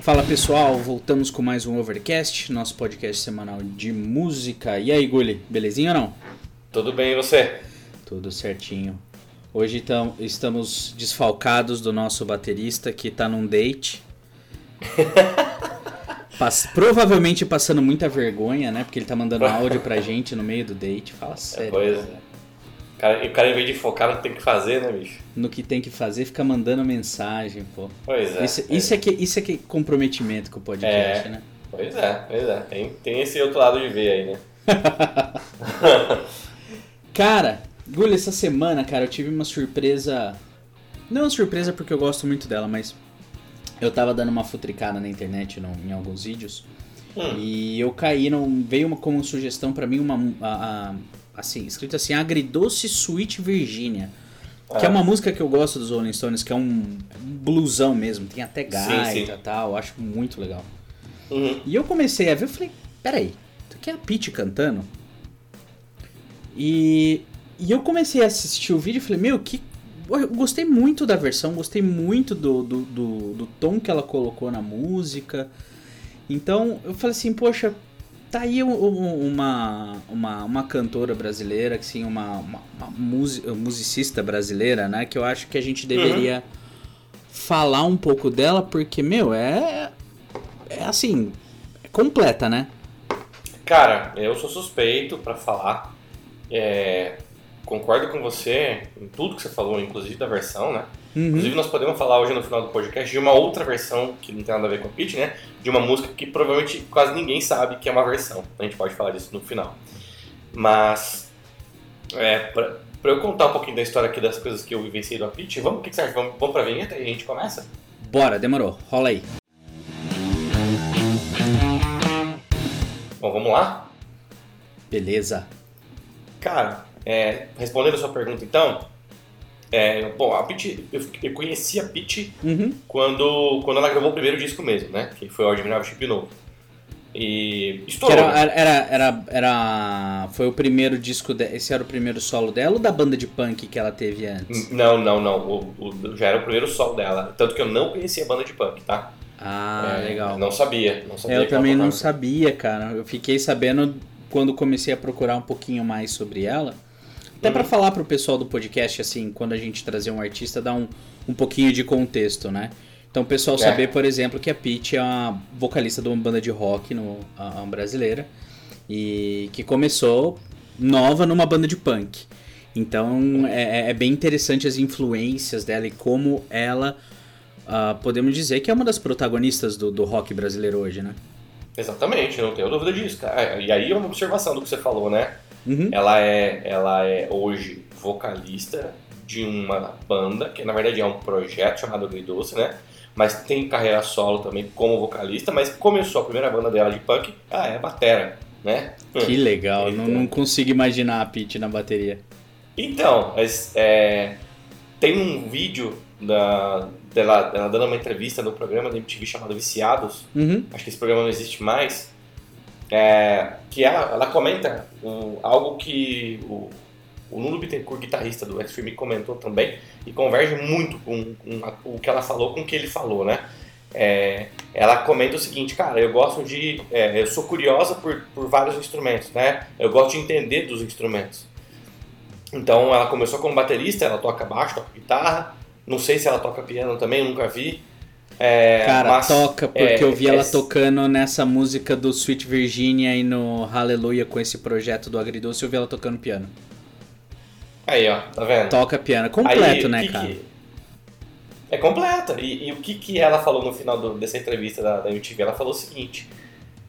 Fala pessoal, voltamos com mais um Overcast, nosso podcast semanal de música. E aí, Gulli, belezinha ou não? Tudo bem e você? Tudo certinho. Hoje tam, estamos desfalcados do nosso baterista que tá num date. Pass, provavelmente passando muita vergonha, né? Porque ele tá mandando áudio pra gente no meio do date. Fala sério. Pois é. O cara, o cara, em vez de focar no que tem que fazer, né, bicho? No que tem que fazer, fica mandando mensagem, pô. Pois é. Isso, isso é. que, isso é que comprometimento com o podcast, É. né? Pois é, pois é. Tem, tem esse outro lado de ver aí, né? Cara, Gulli, essa semana, cara, eu tive uma surpresa. Não uma surpresa porque eu gosto muito dela, mas eu tava dando uma futricada na internet no- em alguns vídeos Hum. e eu caí, num, veio uma, como sugestão pra mim uma. a- a- assim, escrito assim: Agridoce Sweet Virginia. Que é uma música que eu gosto dos Rolling Stones, que é um blusão mesmo, tem até gaita e tal, acho muito legal. Uhum. E eu comecei a ver, eu falei, peraí, isso aqui é a Peach cantando? E, e eu comecei a assistir o vídeo e falei, meu, que. Eu gostei muito da versão, gostei muito do, do, do, do tom que ela colocou na música. Então eu falei assim, poxa, tá aí um- um- uma, uma, uma cantora brasileira, que sim, uma, uma, uma musi- musicista brasileira, né? Que eu acho que a gente deveria falar um pouco dela, porque, meu, é. É assim, é completa, né? Cara, eu sou suspeito pra falar. É, concordo com você em tudo que você falou, inclusive da versão, né? Uhum. Inclusive, nós podemos falar hoje no final do podcast de uma outra versão que não tem nada a ver com a Peach, né? De uma música que provavelmente quase ninguém sabe que é uma versão. A gente pode falar disso no final. Mas, é, pra, pra eu contar um pouquinho da história aqui das coisas que eu vivenciei do Peach, vamos, o que, que você acha? Vamos, vamos pra vinheta e a gente começa? Bora, demorou. Rola aí. Bom, vamos lá? Beleza. Cara, é, respondendo a sua pergunta então, é, bom, a Peach, eu, eu conheci a Peach Uhum. quando, quando ela gravou o primeiro disco mesmo, né? Que foi o Admirável Chip Novo. E estourou. era, né? era, era, era. Foi o primeiro disco. De, esse era o primeiro solo dela ou da banda de punk que ela teve antes? Não, não, não. O, o- já era o primeiro solo dela. Tanto que eu não conhecia a banda de punk, tá? Ah, É, legal. Não sabia. Não sabia eu também não sabia, cara. Eu fiquei sabendo quando comecei a procurar um pouquinho mais sobre ela. Até pra falar pro pessoal do podcast, assim, quando a gente trazer um artista, dar um, um pouquinho de contexto, né? Então o pessoal É. saber, por exemplo, que a Peach é uma vocalista de uma banda de rock no, a, a brasileira e que começou nova numa banda de punk. Então é, é- é bem interessante as influências dela e como ela, ah, podemos dizer que é uma das protagonistas do, do rock brasileiro hoje, né? Exatamente, não tenho dúvida disso, cara. E aí é uma observação do que você falou, né? Uhum. Ela é, ela é hoje vocalista de uma banda, que na verdade é um projeto chamado Agridoce, né? Mas tem carreira solo também como vocalista, mas começou a primeira banda dela de punk, ah, é batera, né? Que legal, não, Então. não consigo imaginar a Peach na bateria. Então, é, tem um vídeo da, dela, dela dando uma entrevista no programa da MTV chamado Viciados, Uhum. acho que esse programa não existe mais, é, que ela, ela comenta um, algo que o, o Nuno Bittencourt, guitarrista do Extreme, comentou também, e converge muito com, com a- o que ela falou com o que ele falou, né? É, ela comenta o seguinte, cara, eu gosto de. é, eu sou curiosa por, por vários instrumentos, né? Eu gosto de entender dos instrumentos. Então ela começou como baterista, ela toca baixo, toca guitarra. Não sei se ela toca piano também, nunca vi. É, Cara, mas, toca, porque é, eu vi ela tocando nessa música do Sweet Virginia e no Hallelujah com esse projeto do Agridoce, eu vi ela tocando piano. Aí, ó, tá vendo? Toca piano, é completo, Aí, né, que cara? que- É completa. E, e o que, que ela falou no final do- dessa entrevista da, da MTV? Ela falou o seguinte,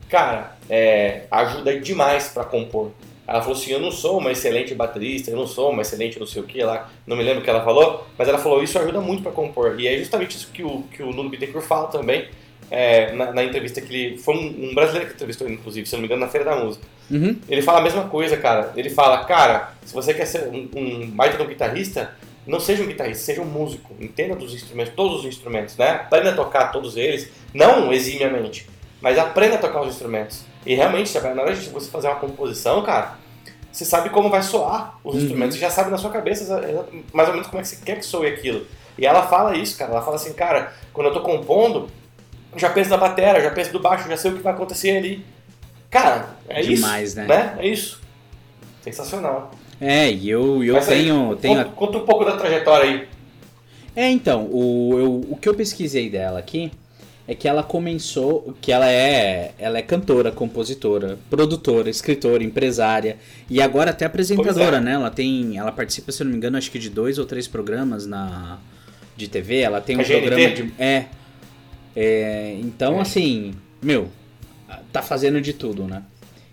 cara, é, ajuda demais pra compor. Ela falou assim, eu não sou uma excelente baterista, eu não sou uma excelente não sei o que lá, não me lembro o que ela falou, mas ela falou, isso ajuda muito pra compor. E é justamente isso que o, que o Nuno Bittencourt fala também, é, na, na entrevista que ele... Foi um, um brasileiro que entrevistou inclusive, se não me engano, na Feira da Música. Uhum. Ele fala a mesma coisa, cara. Ele fala, cara, se você quer ser um, um baita de um guitarrista, não seja um guitarrista, seja um músico. Entenda dos instrumentos, todos os instrumentos, né? Aprenda a tocar todos eles, não eximiamente, mas aprenda a tocar os instrumentos. E realmente, na hora de você fazer uma composição, cara, você sabe como vai soar os Uhum. instrumentos, você já sabe na sua cabeça mais ou menos como é que você quer que soe aquilo. E ela fala isso, cara, ela fala assim, cara, quando eu tô compondo, já penso na bateria, já penso do baixo, já sei o que vai acontecer ali. Cara, é Demais, isso. né? né? É isso. Sensacional. É, e eu, eu Mas aí, tenho. tenho Conta, conta um pouco da trajetória aí. É, então, o, eu, o que eu pesquisei dela aqui é que ela começou, que ela é, ela é cantora, compositora, produtora, escritora, empresária e agora até apresentadora, é. né? Ela tem, ela participa, se não me engano, acho que de dois ou três programas na de TV. Ela tem um A GNT? programa de, é, é, então É. assim, meu, tá fazendo de tudo, né?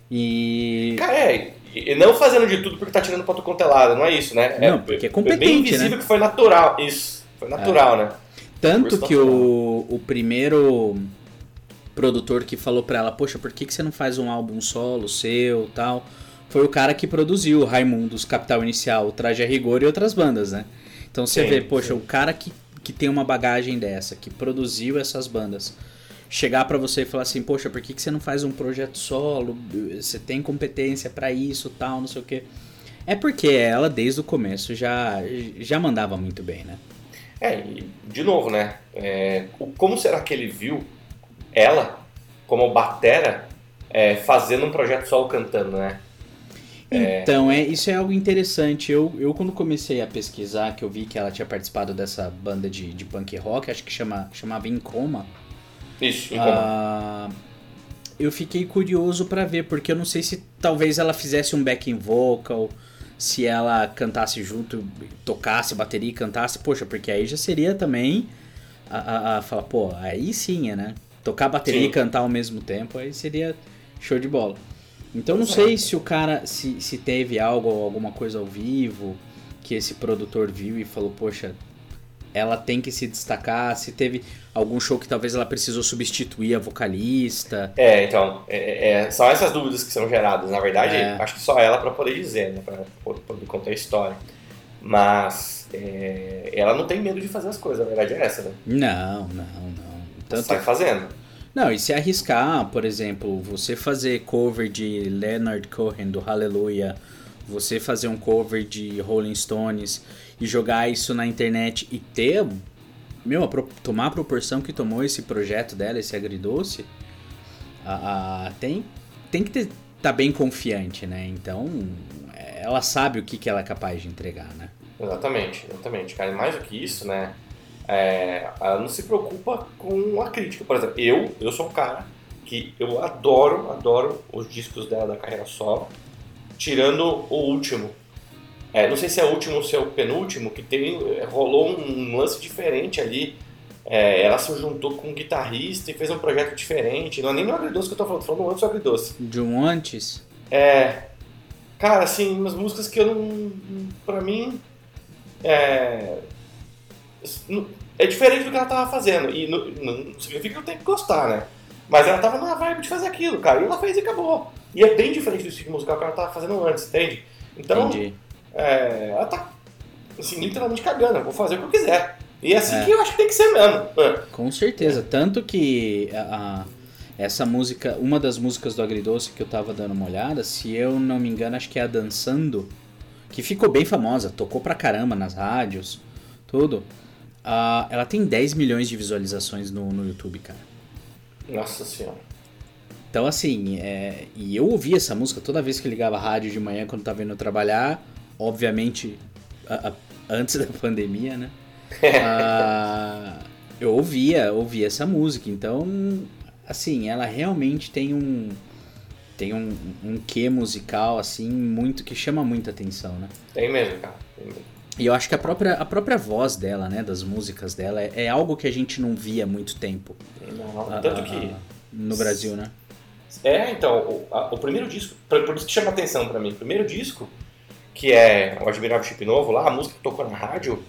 E Cara, é. E não fazendo de tudo porque tá tirando pra quanto é lado, não é isso, né? Não, porque é competente, bem visível né? que foi natural. Isso. Foi natural, né? Tanto que o, o primeiro produtor que falou pra ela, poxa, por que, que você não faz um álbum solo seu tal? Foi o cara que produziu o Raimundos, Capital Inicial, o Traje a Rigor e outras bandas, né? Então você Sim, vê, poxa, sim. o cara que, que tem uma bagagem dessa, que produziu essas bandas, chegar pra você e falar assim, poxa, por que, que você não faz um projeto solo? Você tem competência pra isso, tal, não sei o quê. É porque ela, desde o começo, já, já mandava muito bem, né? É, e de novo, né? É, como será que ele viu ela, como batera, é, fazendo um projeto solo cantando, né? Então, é, isso é algo interessante. Eu, eu, quando comecei a pesquisar, que eu vi que ela tinha participado dessa banda de, de punk rock, acho que chama, chamava Incoma, Isso, em como? ah, eu fiquei curioso pra ver, porque eu não sei se talvez ela fizesse um backing vocal, se ela cantasse junto, tocasse bateria e cantasse, poxa, porque aí já seria também a, a, a falar, pô, aí sim, né? Tocar bateria Sim. e cantar ao mesmo tempo, aí seria show de bola. Então não Pois sei é. se o cara, se, se teve algo, alguma coisa ao vivo que esse produtor viu e falou, poxa, ela tem que se destacar, se teve algum show que talvez ela precisou substituir a vocalista. É, então, é- é, são essas dúvidas que são geradas. Na verdade, É. acho que só ela pra poder dizer, né? Pra po- poder contar a história. Mas é, ela não tem medo de fazer as coisas, a verdade é essa, né? Não, não, não. Tanto sai fazendo. Não, e se arriscar, por exemplo, você fazer cover de Leonard Cohen do Hallelujah, você fazer um cover de Rolling Stones e jogar isso na internet e ter, meu, a pro- tomar a proporção que tomou esse projeto dela, esse agridoce, a, a- tem, tem que estar tá bem confiante, né? Então, ela sabe o que, que ela é capaz de entregar, né? Exatamente, exatamente, cara. E mais do que isso, né? é, ela não se preocupa com a crítica. Por exemplo, eu, eu sou um cara que eu adoro, adoro os discos dela da carreira solo, tirando o último. É, não sei se é o último ou se é o penúltimo, que tem, rolou um lance diferente ali. É, ela se juntou com um guitarrista e fez um projeto diferente. Não é nem no Agridoce que eu tô falando, tô falando antes do Agridoce. De um antes, É. Cara, assim, umas músicas que eu não. Pra mim. É. É diferente do que ela tava fazendo. E não, não significa que eu tenho que gostar, né? Mas ela tava na vibe de fazer aquilo, cara. E ela fez e acabou. E é bem diferente do estilo musical que ela tava fazendo antes, entende? Então, é, ela tá, assim, literalmente cagando. Eu vou fazer o que eu quiser. E é assim É. que eu acho que tem que ser mesmo. É. Com certeza. Tanto que a, a- essa música, uma das músicas do Agridoce que eu tava dando uma olhada, se eu não me engano, acho que é a Dançando, que ficou bem famosa, tocou pra caramba nas rádios, tudo. Ah, ela tem 10 milhões de visualizações no, no YouTube, cara. Nossa senhora. Então, assim, é, e eu ouvia essa música toda vez que ligava a rádio de manhã quando tava indo trabalhar, obviamente a- a- antes da pandemia, né? Ah, eu ouvia, ouvia essa música, então, assim, ela realmente tem um tem um, um quê musical assim muito que chama muita atenção, né? Tem mesmo, cara. Tem mesmo. E eu acho que a própria, a própria voz dela, né, das músicas dela, é, é algo que a gente não via há muito tempo Não, Tanto ah, que. no Brasil, né? É, então, o, a- o primeiro disco, por, por isso que chama atenção pra mim, o primeiro disco, que é o Admirável Chip Novo lá, a música que tocou na rádio,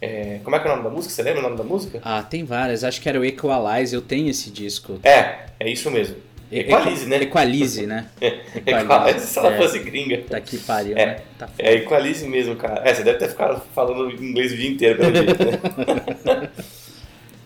é, como é que é o nome da música? Você lembra o nome da música? Ah, tem várias. Acho que era o Equalize, eu tenho esse disco. É, é isso mesmo. Equalize, né? Equalize, né? Equalize, se ela é. fosse gringa. Tá aqui pariu, É. né? Tá É Equalize mesmo, cara. É, você deve ter ficado falando inglês o dia inteiro, pelo jeito, né?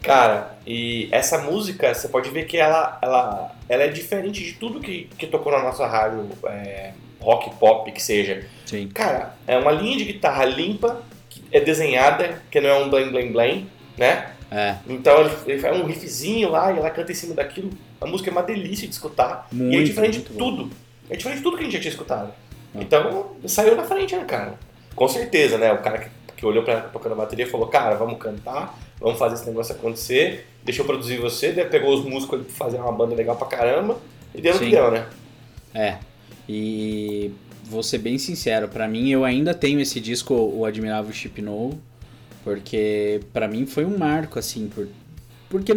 Cara, e essa música, você pode ver que ela, ela, ela é diferente de tudo que, que tocou na nossa rádio, é, rock, pop, que seja. Sim. Cara, é uma linha de guitarra limpa, que é desenhada, que não é um blém blém blém, né? É. Então ele, ele faz um riffzinho lá e ela canta em cima daquilo. A música é uma delícia de escutar. Muito, e é diferente de bom. tudo. É diferente de tudo que a gente já tinha escutado. É. Então saiu na frente, né, cara? Com certeza, né? O cara que, que olhou pra ela tocando a bateria falou, cara, vamos cantar, vamos fazer esse negócio acontecer, deixa eu produzir você, daí pegou os músicos pra fazer uma banda legal pra caramba e deu no que deu, né? É. E vou ser bem sincero, pra mim eu ainda tenho esse disco, o Admirável Chip No, porque pra mim foi um marco, assim, por, porque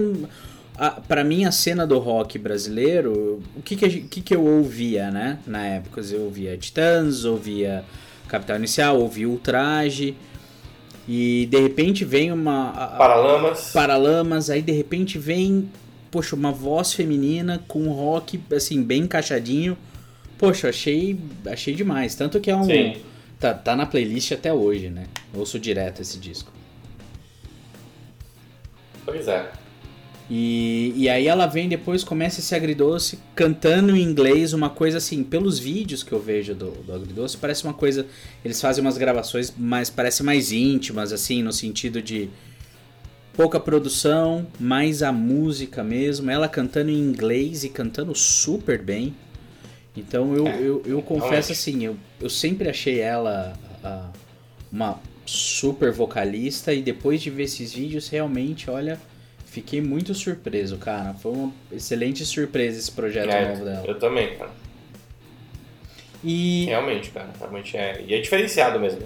a, pra mim a cena do rock brasileiro, o que que, o que que eu ouvia, né? Na época eu ouvia Titãs, ouvia Capital Inicial, ouvia Ultraje, e de repente vem uma... Paralamas. Paralamas, aí de repente vem, poxa, uma voz feminina com rock, assim, bem encaixadinho. Poxa, achei, achei demais. Tanto que é um. Sim. Tá, tá na playlist até hoje, né? Ouço direto esse disco. Pois é. E, e aí ela vem depois, começa esse agridoce cantando em inglês, uma coisa assim, pelos vídeos que eu vejo do, do agridoce, parece uma coisa. Eles fazem umas gravações, mas parece mais íntimas, assim, no sentido de pouca produção, mais a música mesmo. Ela cantando em inglês e cantando super bem. Então eu, É, eu, eu confesso realmente. assim, eu, eu sempre achei ela uma super vocalista e depois de ver esses vídeos, realmente, olha, fiquei muito surpreso, cara. Foi uma excelente surpresa esse projeto É, novo dela. eu também, cara. E Realmente, cara. Realmente é. E é diferenciado mesmo.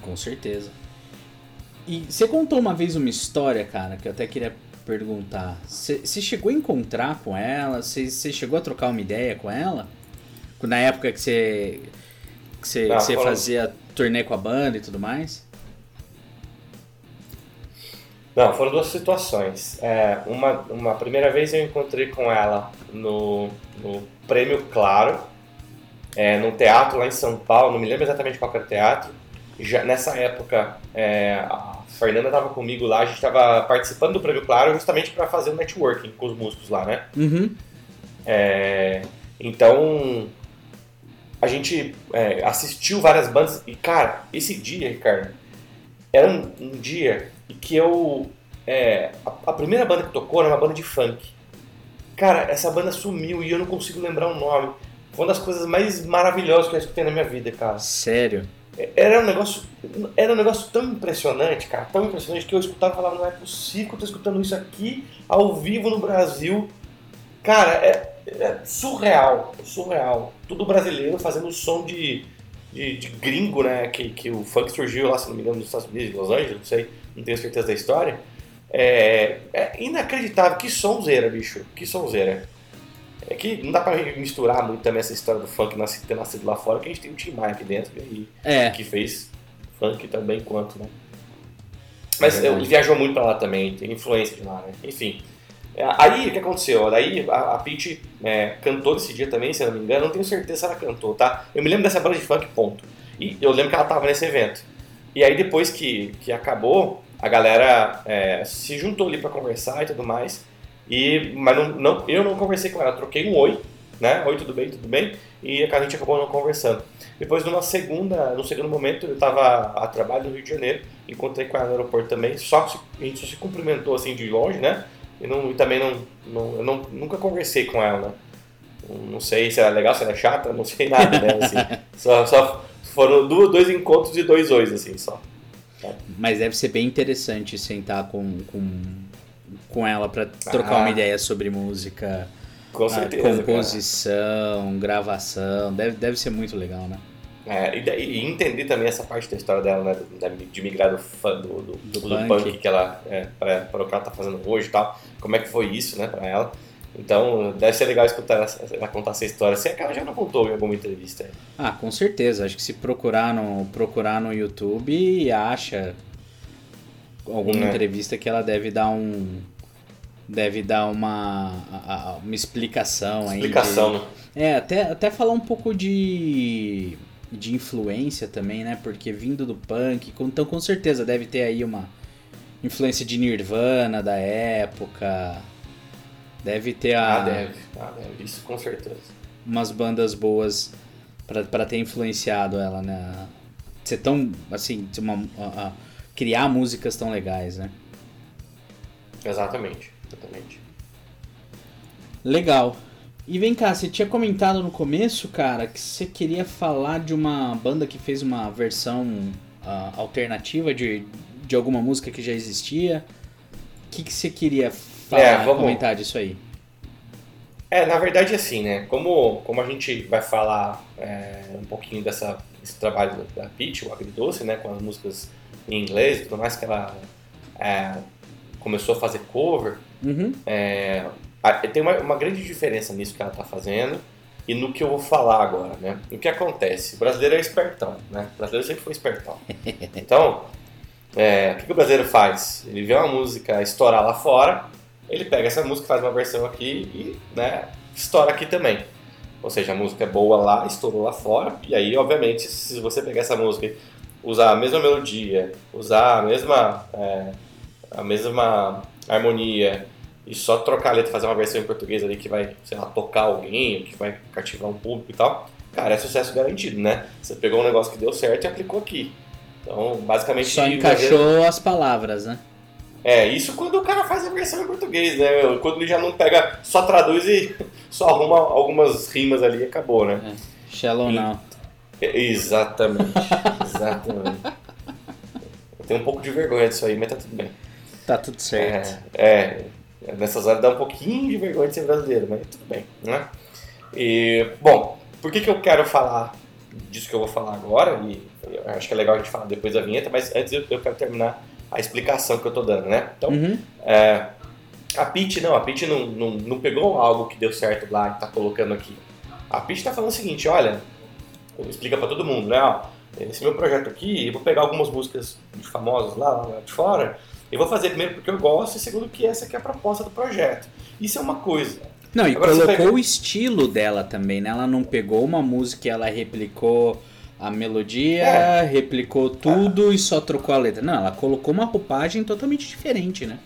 com certeza. E você contou uma vez uma história, cara, que eu até queria perguntar. Você chegou a encontrar com ela? Você chegou a trocar uma ideia com ela? Na época que você que você, falando- fazia turnê com a banda e tudo mais? Não, foram duas situações. É, uma, uma primeira vez eu encontrei com ela no, no Prêmio Claro, é, num teatro lá em São Paulo, não me lembro exatamente qual era o teatro. Já, nessa época, é, a Fernanda estava comigo lá, a gente estava participando do Prêmio Claro justamente para fazer o networking com os músicos lá, né? Uhum. É, então, a gente é, assistiu várias bandas e, cara, esse dia, Ricardo, era um, um dia que eu. é, a, a primeira banda que tocou era uma banda de funk. Cara, essa banda sumiu e eu não consigo lembrar o nome. Foi uma das coisas mais maravilhosas que eu escutei na minha vida, cara. Sério? Era um negócio, era um negócio tão impressionante, cara, tão impressionante que eu escutava e falava, não é possível que eu tô escutando isso aqui ao vivo no Brasil. Cara, é, é surreal, surreal. Tudo brasileiro fazendo som de, de, de gringo, né? Que, que o funk surgiu lá, se não me engano, nos Estados Unidos, em Los Angeles, não sei, não tenho certeza da história. É, é inacreditável, que sonzeira, bicho, que sonzeira. É que não dá pra misturar muito também essa história do funk ter nascido lá fora, que a gente tem um Tim Maia aqui dentro e É. que fez funk também quanto, né? Mas verdade. ele viajou muito pra lá também, tem influência de lá, né? Enfim. É, Aí o que aconteceu? Daí a, a Peach é, cantou nesse dia também, se eu não me engano, não tenho certeza se ela cantou, tá? Eu me lembro dessa banda de funk, ponto. E eu lembro que ela tava nesse evento. E aí depois que, que acabou, a galera é, se juntou ali pra conversar e tudo mais. E, mas não, não- eu não conversei com ela, troquei um oi, né? Oi, tudo bem, tudo bem? E a gente acabou não conversando. Depois, numa segunda, no segundo momento, eu estava a trabalho no Rio de Janeiro, encontrei com ela no aeroporto também, só que a gente só se cumprimentou assim de longe, né? E, não, e também não, não, eu não, nunca conversei com ela, né? Não sei se ela é legal, se ela é chata, não sei nada, né? Assim, só, só foram dois encontros de dois ois, assim, só. Mas deve ser bem interessante sentar com, com, com ela pra trocar Ah. uma ideia sobre música, Com a certeza. cara. composição, gravação. Deve, deve ser muito legal, né? É, e, e entender também essa parte da história dela, né? da- De migrar do, fã- do, do, Do do punk. punk. que ela, é, para, para o que ela tá fazendo hoje e tal. Como é que foi isso, né, pra ela. Então, deve ser legal escutar ela, contar essa história. Se é que ela já não contou em alguma entrevista. aí. Ah, com certeza. Acho que se procurar no, procurar no YouTube, acha alguma É. entrevista que ela deve dar um. Deve dar uma, uma explicação aí. de- Explicação, né? É, até, até falar um pouco de, de influência também, né? Porque vindo do punk, então com certeza deve ter aí uma influência de Nirvana da época. Deve ter a, Ah, deve. Ah, deve. Isso com certeza. umas bandas boas pra ter influenciado ela, né? Ser tão, assim, uma, a- a- criar músicas tão legais, né? Exatamente, exatamente. Legal. E vem cá, você tinha comentado no começo, cara, que você queria falar de uma banda que fez uma versão uh, alternativa de, de alguma música que já existia. O que, que você queria falar, é, vamos... comentar disso aí? É, na verdade, assim, né? Como, como a gente vai falar é, um pouquinho dessa, desse trabalho da Peach, o Agridoce, né? Com as músicas em inglês e tudo mais, que ela é, começou a fazer cover. Uhum. É, tem uma, uma grande diferença nisso que ela está fazendo e no que eu vou falar agora, né? O que acontece? O brasileiro é espertão, né? O brasileiro sempre foi espertão. Então, é, o que, que, o brasileiro faz? Ele vê uma música estourar lá fora, ele pega essa música, faz uma versão aqui e, né, estoura aqui também. Ou seja, a música é boa lá, estourou lá fora, e aí, obviamente, se você pegar essa música e usar a mesma melodia, usar a mesma, é, a mesma harmonia, e só trocar a letra, fazer uma versão em português ali que vai, sei lá, tocar alguém, que vai cativar um público e tal, cara, é sucesso garantido, né? Você pegou um negócio que deu certo e aplicou aqui. Então, basicamente. Só encaixou as palavras, né? É, isso quando o cara faz a versão em português, né? Quando ele já não pega, só traduz e só arruma algumas rimas ali e acabou, né? É. Shallow e... now. Exatamente, exatamente. Eu tenho um pouco de vergonha disso aí, mas tá tudo bem. Tá tudo certo. É, é Nessas horas dá um pouquinho de vergonha de ser brasileiro, mas tudo bem, né? E, bom, por que, que eu quero falar disso que eu vou falar agora? E acho que é legal a gente falar depois da vinheta, mas antes eu, eu quero terminar a explicação que eu tô dando, né? Então, uhum. é, a Pete não, a Pete não, não, não pegou algo que deu certo lá e tá colocando aqui. A Pete tá falando o seguinte, olha, explica para todo mundo, né? Ó, esse meu projeto aqui, eu vou pegar algumas músicas famosas lá, lá de fora eu vou fazer primeiro porque eu gosto e segundo que essa que é a proposta do projeto. Isso é uma coisa. Não, e Agora, colocou pega... o estilo dela também, né? Ela não pegou uma música e ela replicou a melodia, é. replicou tudo é. e só trocou a letra. Não, ela colocou uma roupagem totalmente diferente, né?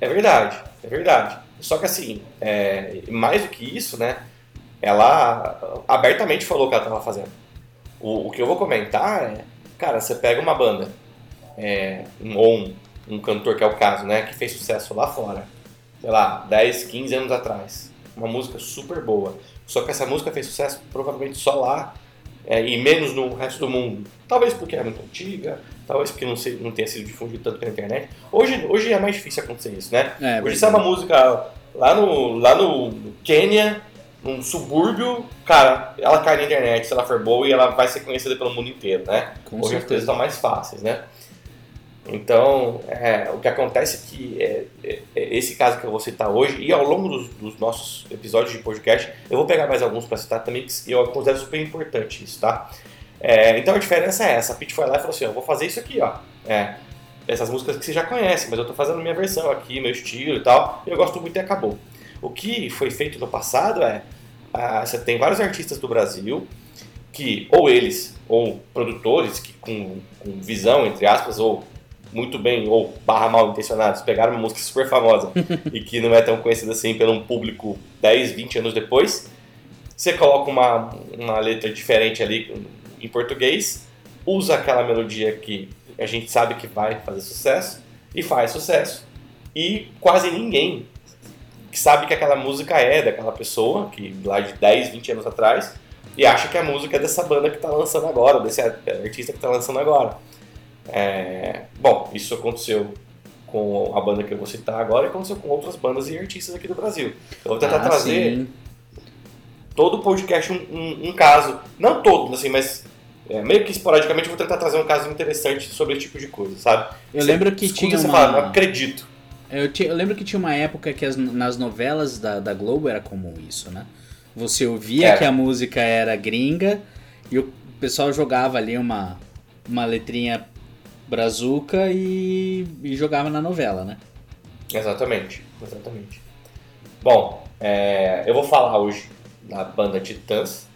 É verdade, é verdade. Só que assim, é, mais do que isso, né? Ela abertamente falou o que ela estava fazendo. O, o que eu vou comentar é, cara, você pega uma banda é, um, ou um, um cantor, que é o caso, né, que fez sucesso lá fora, sei lá, 10, 15 anos atrás. Uma música super boa. Só que essa música fez sucesso provavelmente só lá é, e menos no resto do mundo. Talvez porque é muito antiga, talvez porque não, se, não tenha sido difundido tanto pela internet. Hoje, hoje é mais difícil acontecer isso, né? É, hoje sai uma música lá no, lá no Quênia, num subúrbio, cara, ela cai na internet, se ela for boa, e ela vai ser conhecida pelo mundo inteiro, né? Com hoje certeza. as coisas estão mais fáceis, né? Então, é, o que acontece é que é, é, é, esse caso que eu vou citar hoje, e ao longo dos, dos nossos episódios de podcast, eu vou pegar mais alguns para citar também, que eu considero super importante isso, tá? É, então a diferença é essa, a Pete foi lá e falou assim, eu vou fazer isso aqui, ó, é, essas músicas que você já conhece, mas eu estou fazendo minha versão aqui, meu estilo e tal, e eu gosto muito e acabou. O que foi feito no passado é, ah, você tem vários artistas do Brasil, que ou eles, ou produtores que com, com visão, entre aspas, ou muito bem, ou barra mal intencionados, pegaram uma música super famosa e que não é tão conhecida assim pelo um público 10, 20 anos depois, você coloca uma, uma letra diferente ali em português, usa aquela melodia que a gente sabe que vai fazer sucesso e faz sucesso. E quase ninguém que sabe que aquela música é daquela pessoa, que lá de 10, 20 anos atrás, e acha que a música é dessa banda que está lançando agora, desse artista que está lançando agora. É, bom, isso aconteceu com a banda que eu vou citar agora e aconteceu com outras bandas e artistas aqui do Brasil. Eu vou tentar ah, trazer sim. todo o podcast um, um, um, caso, não todo, assim, mas é, meio que esporadicamente eu vou tentar trazer um caso interessante sobre esse tipo de coisa, sabe? Eu você lembro que tinha você uma... fala, não acredito. Eu, te, eu, lembro que tinha uma época que as, nas novelas da, da Globo era comum isso, né? Você ouvia é. que a música era gringa e o pessoal jogava ali uma, uma letrinha brazuca e, e jogava na novela, né? Exatamente, exatamente. Bom, é, eu vou falar hoje da banda Titãs,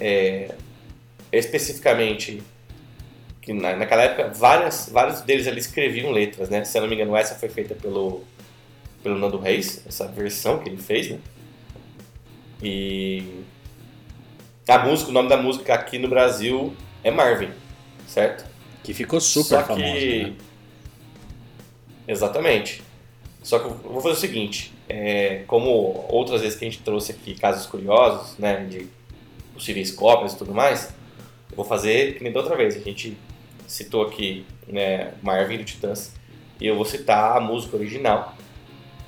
é, especificamente que na, naquela época várias, vários deles ali escreviam letras, né? Se eu não me engano, essa foi feita pelo, pelo Nando Reis, essa versão que ele fez, né? E a música, o nome da música aqui no Brasil é Marvin, certo? Que ficou super Só famoso. Que... Né? Exatamente. Só que eu vou fazer o seguinte, é, como outras vezes que a gente trouxe aqui casos curiosos, né, de possíveis cópias e tudo mais, eu vou fazer que nem da outra vez. A gente citou aqui né, Marvin do Titãs e eu vou citar a música original,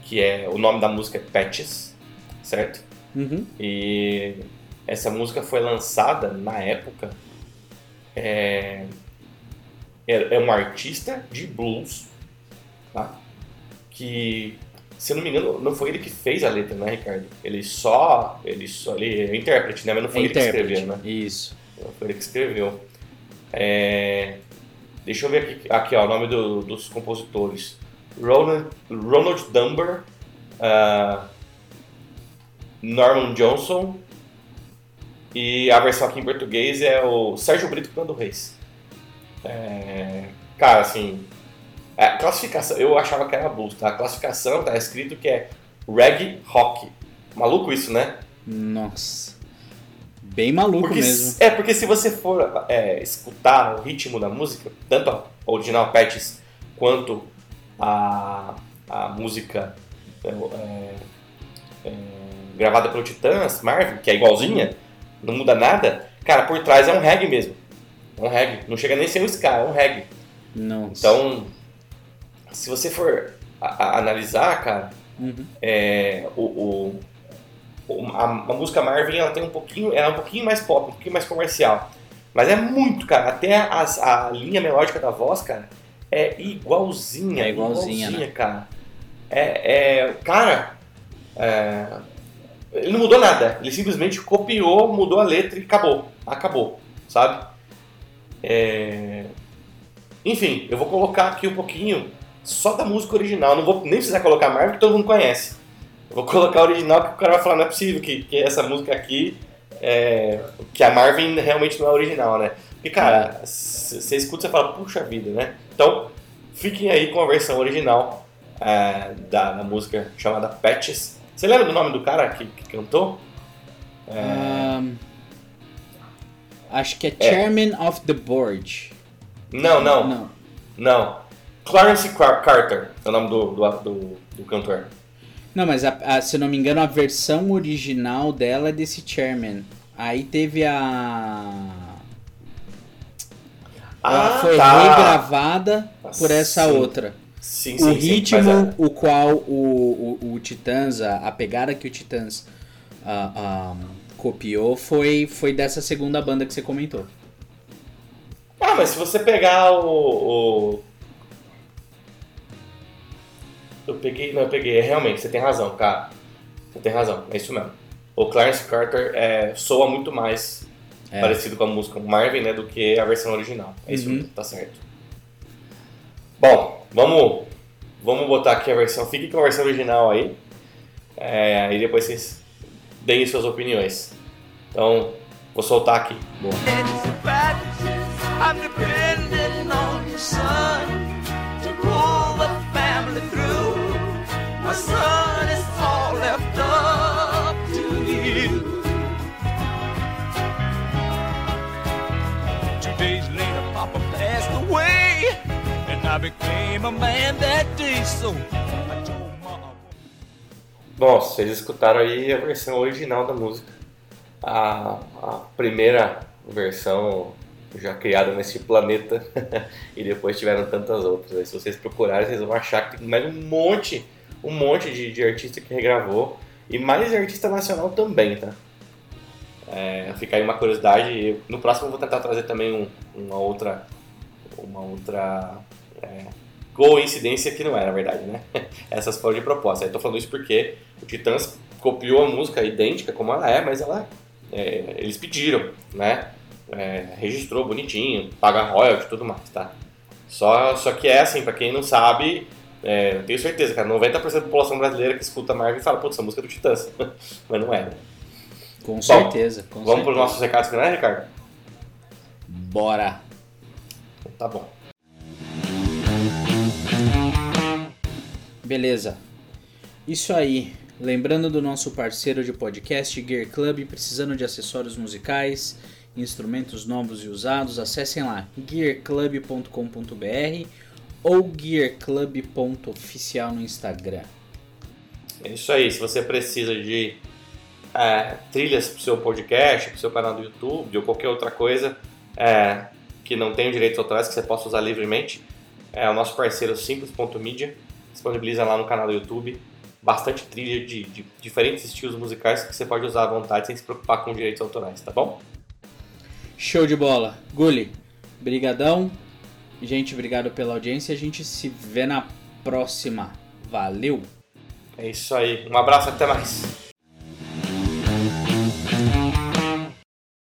que é o nome da música é Patches, certo? Uhum. E essa música foi lançada na época. É, é um artista de blues, tá? Que, se eu não me engano, não foi ele que fez a letra, né, Ricardo? Ele só. Ele só. Ele é intérprete, né? Mas não foi É ele que escreveu, né? Isso. Não foi ele que escreveu. É, deixa eu ver aqui, aqui ó, o nome do- dos compositores. Ronald, Ronald Dunbar, ah, Norman Johnson e a versão aqui em português é o Sérgio Brito Cando Reis. É, cara, assim, a classificação, eu achava que era blues, tá? A classificação tá escrito que é reggae rock. Maluco isso, né? Nossa. Bem maluco Porque, mesmo. É, porque se você for é, escutar o ritmo da música, tanto a original Patches quanto a, a música é, é, é, gravada pelo Titãs, Marvin, que é igualzinha, não muda nada, cara, por trás é um reggae mesmo. É um reggae. Não chega nem a ser um ska, é um reggae. Nossa. Então, se você for a- a- analisar, cara, Uhum. é, o, o- a, a música Marvin ela tem um pouquinho, ela é um pouquinho mais pop, um pouquinho mais comercial. Mas é muito, cara. Até as- a, linha melódica da voz, cara, é igualzinha. É igualzinha, né? cara. É, é cara, é, ele não mudou nada. Ele simplesmente copiou, mudou a letra e acabou. Acabou, sabe? É, enfim, eu vou colocar aqui um pouquinho só da música original. Não vou nem precisar colocar Marvin, que todo mundo conhece. Eu vou colocar a original, que o cara vai falar, não é possível que, que essa música aqui, é, que a Marvin realmente não é original, né? Porque, cara, você escuta e fala, puxa vida, né? Então, fiquem aí com a versão original é, da, da música chamada Patches. Você lembra do nome do cara que, que cantou? Ahn, acho que é Chairman of the Board. Não, não, Não. não. Clarence Car- Carter é o nome do, do, do, do cantor. Não, mas a- a- se eu não me engano, a versão original dela é desse Chairman. Aí teve a. Ela foi regravada por essa Ah, Sim. outra. Sim, o sim, sim, ritmo, é- o qual o, o, o Titãs, a, a pegada que o Titãs ah, ah, copiou foi, foi dessa segunda banda que você comentou. Ah, mas se você pegar o, o- Eu peguei. Não, eu peguei. É, Realmente, você tem razão, cara. Você tem razão, é isso mesmo. O Clarence Carter é, soa muito mais É. parecido com a música Marvin, né, do que a versão original. É isso Uhum. mesmo, tá certo. Bom, vamos, vamos botar aqui a versão. Fique com a versão original aí. É, aí depois vocês deem suas opiniões. Então, vou soltar aqui. Boa. I became a man that day. So. Bom, vocês escutaram aí a versão original da música. A, a primeira versão já criada nesse planeta e depois tiveram tantas outras. Aí, se vocês procurarem, vocês vão achar que tem mais um monte, um monte de, de artista que regravou e mais artista nacional também, tá? É, fica aí uma curiosidade. No próximo eu vou tentar trazer também um- uma outra, uma outra é, coincidência que não é, na verdade, né? Essas foram de propósito. Eu tô falando isso porque o Titãs copiou a música idêntica como ela é, mas ela é, eles pediram, né? É, registrou bonitinho, paga royalty e tudo mais, tá? Só, só que é assim, pra quem não sabe, é, eu tenho certeza, cara, 90% da população brasileira que escuta Marvin fala, putz, essa música é do Titãs. mas não é. né? Com certeza. Com Vamos para os certeza. nossos recados finais, Ricardo? Bora. Tá bom. Beleza. Isso aí. Lembrando do nosso parceiro de podcast, Gear Club, precisando de acessórios musicais, instrumentos novos e usados, acessem lá gearclub.com.br ogearclub.oficial no Instagram. É isso aí, se você precisa de é, trilhas para o seu podcast, para o seu canal do YouTube ou qualquer outra coisa é, que não tenha direitos autorais, que você possa usar livremente, é, o nosso parceiro Simples.media disponibiliza lá no canal do YouTube bastante trilha de, de diferentes estilos musicais que você pode usar à vontade sem se preocupar com direitos autorais, tá bom? Show de bola. Gulli, brigadão. Gente, obrigado pela audiência. A gente se vê na próxima. Valeu! É isso aí. Um abraço, até mais.